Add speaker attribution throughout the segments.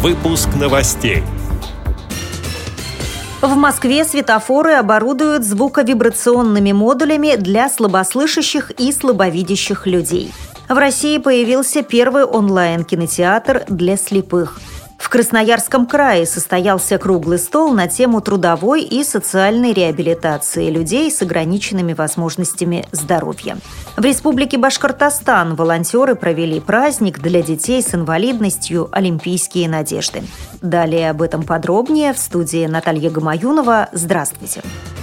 Speaker 1: Выпуск новостей.
Speaker 2: В Москве светофоры оборудуют звуковибрационными модулями для слабослышащих и слабовидящих людей. В России появился первый онлайн-кинотеатр для слепых – в Красноярском крае состоялся круглый стол на тему трудовой и социальной реабилитации людей с ограниченными возможностями здоровья. В Республике Башкортостан волонтеры провели праздник для детей с инвалидностью «Олимпийские надежды». Далее об этом подробнее в студии Наталья Гамаюнова. Здравствуйте. Здравствуйте.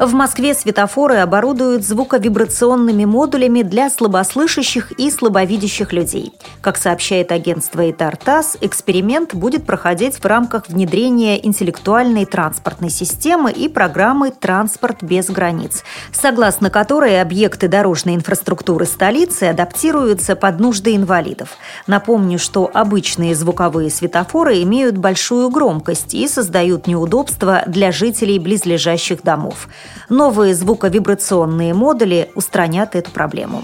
Speaker 2: В Москве светофоры оборудуют звуковибрационными модулями для слабослышащих и слабовидящих людей. Как сообщает агентство ИТАР-ТАСС, эксперимент будет проходить в рамках внедрения интеллектуальной транспортной системы и программы «Транспорт без границ», согласно которой объекты дорожной инфраструктуры столицы адаптируются под нужды инвалидов. Напомню, что обычные звуковые светофоры имеют большую громкость и создают неудобства для жителей близлежащих домов. Новые звуковибрационные модули устранят эту проблему.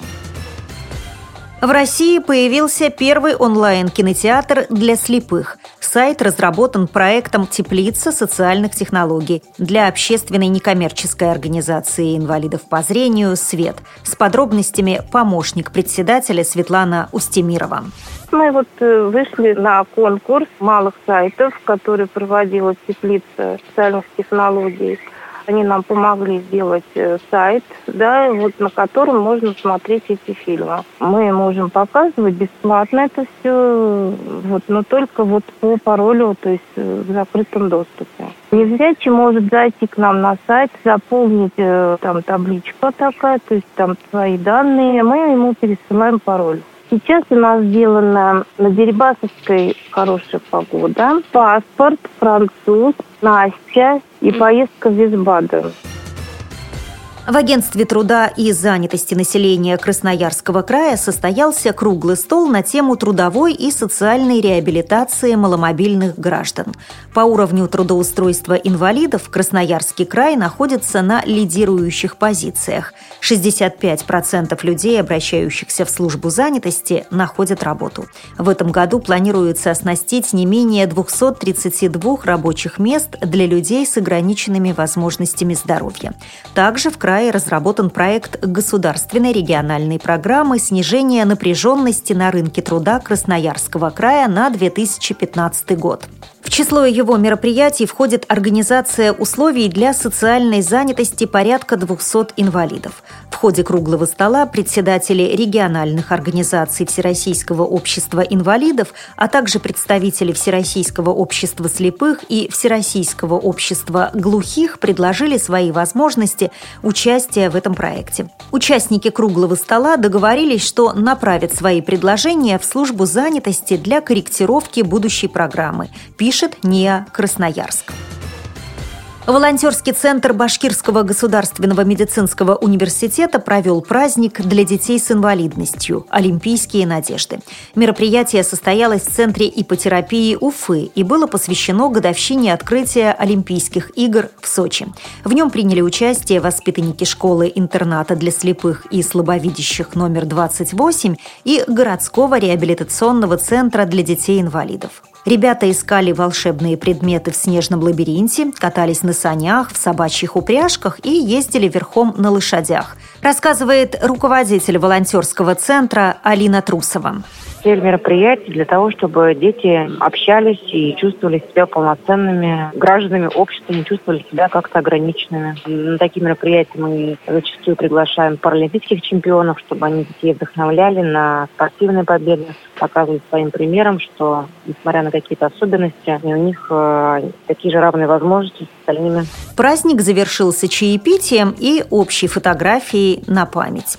Speaker 2: В России появился первый онлайн-кинотеатр для слепых. Сайт разработан проектом «Теплица социальных технологий» для общественной некоммерческой организации инвалидов по зрению «Свет». С подробностями помощник председателя Светлана Устемирова.
Speaker 3: Мы вот э, вышли на конкурс малых сайтов, который проводила Теплица социальных технологий. Они нам помогли сделать э, сайт, да, вот на котором можно смотреть эти фильмы. Мы можем показывать бесплатно это все, вот, но только вот по паролю, то есть э, в закрытом доступе. Нельзячий может зайти к нам на сайт, заполнить э, там табличка такая, то есть там свои данные, мы ему пересылаем пароль. Сейчас у нас сделана на Дерибасовской хорошая погода. Паспорт, француз, Настя и поездка в Висбаден.
Speaker 2: В Агентстве труда и занятости населения Красноярского края состоялся круглый стол на тему трудовой и социальной реабилитации маломобильных граждан. По уровню трудоустройства инвалидов Красноярский край находится на лидирующих позициях. 65% людей, обращающихся в службу занятости, находят работу. В этом году планируется оснастить не менее 232 рабочих мест для людей с ограниченными возможностями здоровья. Также в крае крае разработан проект государственной региональной программы снижения напряженности на рынке труда Красноярского края на 2015 год. В число его мероприятий входит организация условий для социальной занятости порядка 200 инвалидов. В ходе круглого стола председатели региональных организаций Всероссийского общества инвалидов, а также представители Всероссийского общества слепых и Всероссийского общества глухих предложили свои возможности участия в этом проекте. Участники круглого стола договорились, что направят свои предложения в службу занятости для корректировки будущей программы, пишет пишет НИА Красноярск. Волонтерский центр Башкирского государственного медицинского университета провел праздник для детей с инвалидностью «Олимпийские надежды». Мероприятие состоялось в Центре ипотерапии Уфы и было посвящено годовщине открытия Олимпийских игр в Сочи. В нем приняли участие воспитанники школы-интерната для слепых и слабовидящих номер 28 и городского реабилитационного центра для детей-инвалидов. Ребята искали волшебные предметы в снежном лабиринте, катались на санях, в собачьих упряжках и ездили верхом на лошадях, рассказывает руководитель волонтерского центра Алина Трусова
Speaker 4: цель мероприятий для того, чтобы дети общались и чувствовали себя полноценными гражданами общества, не чувствовали себя как-то ограниченными. На такие мероприятия мы зачастую приглашаем паралимпийских чемпионов, чтобы они детей вдохновляли на спортивные победы, показывали своим примером, что, несмотря на какие-то особенности, у них э, такие же равные возможности с остальными.
Speaker 2: Праздник завершился чаепитием и общей фотографией на память.